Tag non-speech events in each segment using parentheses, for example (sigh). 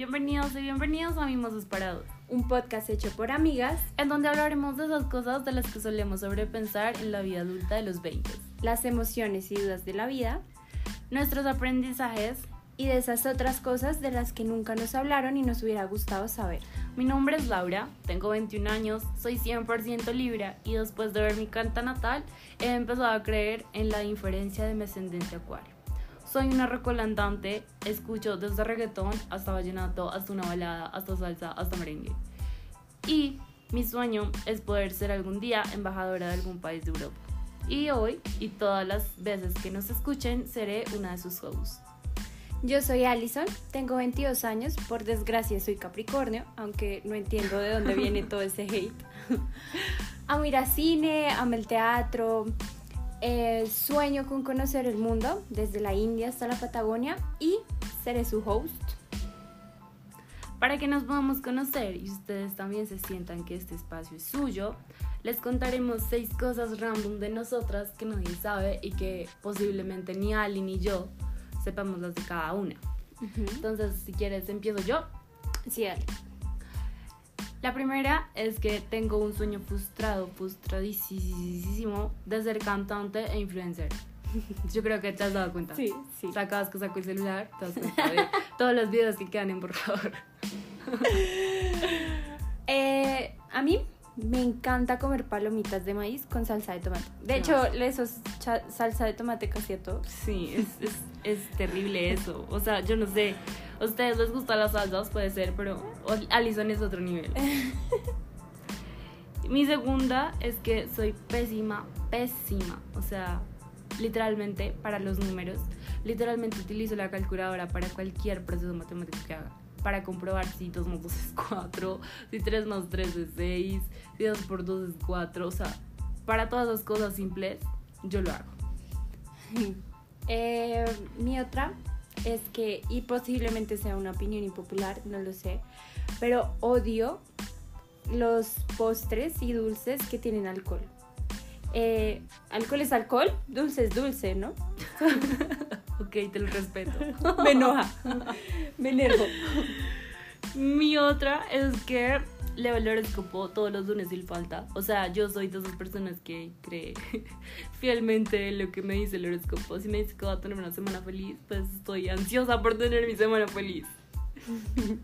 Bienvenidos y bienvenidos a Mimos Parados, un podcast hecho por amigas, en donde hablaremos de esas cosas de las que solemos sobrepensar en la vida adulta de los 20, las emociones y dudas de la vida, nuestros aprendizajes y de esas otras cosas de las que nunca nos hablaron y nos hubiera gustado saber. Mi nombre es Laura, tengo 21 años, soy 100% Libra y después de ver mi canta natal he empezado a creer en la inferencia de mi ascendencia acuario. Soy una recolandante, escucho desde reggaetón hasta vallenato, hasta una balada, hasta salsa, hasta merengue. Y mi sueño es poder ser algún día embajadora de algún país de Europa. Y hoy y todas las veces que nos escuchen seré una de sus hosts. Yo soy Alison, tengo 22 años, por desgracia soy Capricornio, aunque no entiendo de dónde viene todo ese hate. (laughs) amo ir a cine, amo el teatro, eh, sueño con conocer el mundo, desde la India hasta la Patagonia, y seré su host. Para que nos podamos conocer y ustedes también se sientan que este espacio es suyo, les contaremos seis cosas random de nosotras que nadie sabe y que posiblemente ni Ali ni yo sepamos las de cada una. Entonces, si quieres, empiezo yo. Sí, Ali. La primera es que tengo un sueño frustrado, frustradísimo de ser cantante e influencer. (laughs) Yo creo que te has dado cuenta. Sí, sí. Sacas que saco el celular, te das cuenta de (laughs) todos los videos que quedan en borrador. (laughs) eh, a mí me encanta comer palomitas de maíz con salsa de tomate. De hecho, le eso salsa de tomate casi a todo. Sí, es, es, es terrible eso. O sea, yo no sé a ustedes les gustan las salsas, puede ser, pero Alison es otro nivel. (laughs) Mi segunda es que soy pésima, pésima. O sea, literalmente para los números. Literalmente utilizo la calculadora para cualquier proceso matemático que haga. Para comprobar si 2 más 2 es 4, si 3 más 3 es 6, si 2 por 2 es 4. O sea, para todas las cosas simples, yo lo hago. (laughs) Eh, mi otra es que, y posiblemente sea una opinión impopular, no lo sé, pero odio los postres y dulces que tienen alcohol. Eh, alcohol es alcohol, dulce es dulce, ¿no? (laughs) ok, te lo respeto. (laughs) Me enoja, me enervo. Mi otra es que leo el horóscopo todos los lunes sin falta. O sea, yo soy de esas personas que cree (laughs) fielmente lo que me dice el horóscopo. Si me dice que va a tener una semana feliz, pues estoy ansiosa por tener mi semana feliz. (laughs)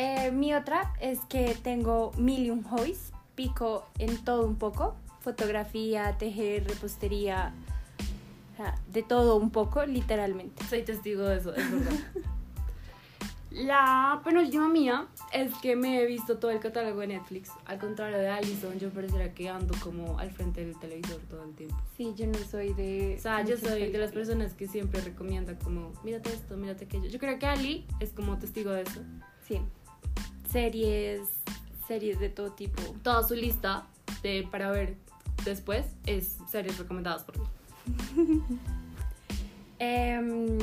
Eh, mi otra es que tengo mil y un hobbies. Pico en todo un poco. Fotografía, tejer, repostería. De todo un poco, literalmente. Soy testigo de eso, es verdad. (laughs) La penúltima mía es que me he visto todo el catálogo de Netflix. Al contrario de Alison, yo pareciera que ando como al frente del televisor todo el tiempo. Sí, yo no soy de... O sea, yo soy de las personas que siempre recomienda como, mírate esto, mírate aquello. Yo creo que Ali es como testigo de eso. Sí. Series, series de todo tipo. Toda su lista de, para ver después es series recomendadas por mí. (laughs) eh,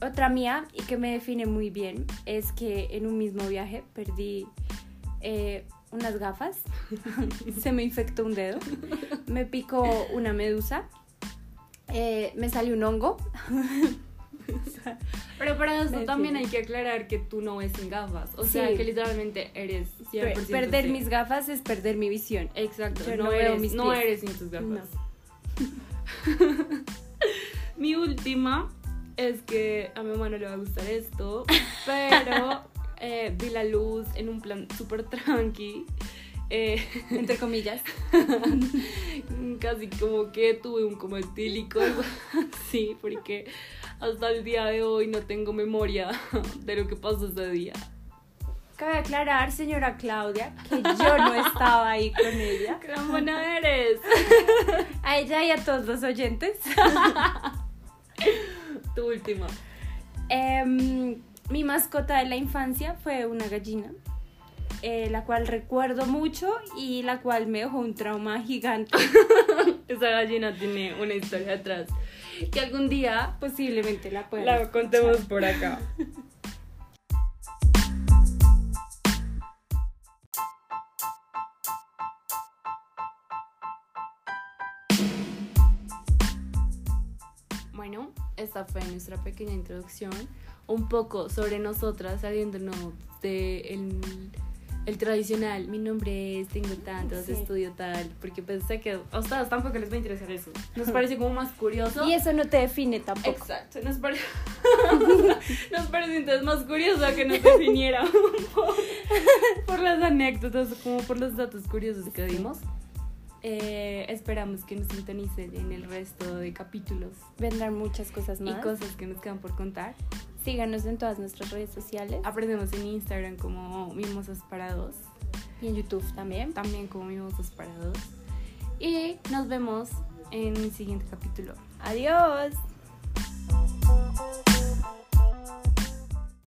otra mía y que me define muy bien es que en un mismo viaje perdí eh, unas gafas, (laughs) se me infectó un dedo, me picó una medusa, eh, me salió un hongo. (laughs) Pero para eso también hay que aclarar que tú no ves sin gafas. O sea, que literalmente eres 100% Perder mis gafas es perder mi visión. Exacto. no, eres, no eres sin tus gafas. (laughs) mi última es que a mi mamá no le va a gustar esto, pero (laughs) eh, vi la luz en un plan súper tranqui. Eh, Entre comillas. (laughs) Casi como que tuve un coma etílico, sí, porque hasta el día de hoy no tengo memoria de lo que pasó ese día. Cabe aclarar, señora Claudia, que yo no estaba ahí con ella. (laughs) ¡Qué buena eres! A ella y a todos los oyentes. (laughs) Tu última. Em, mi mascota de la infancia fue una gallina, eh, la cual recuerdo mucho y la cual me dejó un trauma gigante. (laughs) Esa gallina tiene una historia atrás que algún día posiblemente la pueda. La contemos por acá. Esta fue nuestra pequeña introducción, un poco sobre nosotras, saliéndonos de el, el tradicional, mi nombre es, tengo tantos, Sí. estudio tal, porque pensé que a ustedes tampoco les va a interesar eso. Nos parece como más curioso. Y eso no te define tampoco. Exacto, nos, pare... (laughs) nos parece entonces más curioso que nos definiera por, (laughs) por las anécdotas, como por los datos curiosos que dimos. Eh, esperamos que nos sintonicen en el resto de capítulos Vendrán muchas cosas y más. cosas que nos quedan por contar. Síganos en todas nuestras redes sociales Aprendemos en Instagram como Mimosas para Dos, y en YouTube también. también como Mimosas para Dos. Y nos vemos en el siguiente capítulo. Adiós.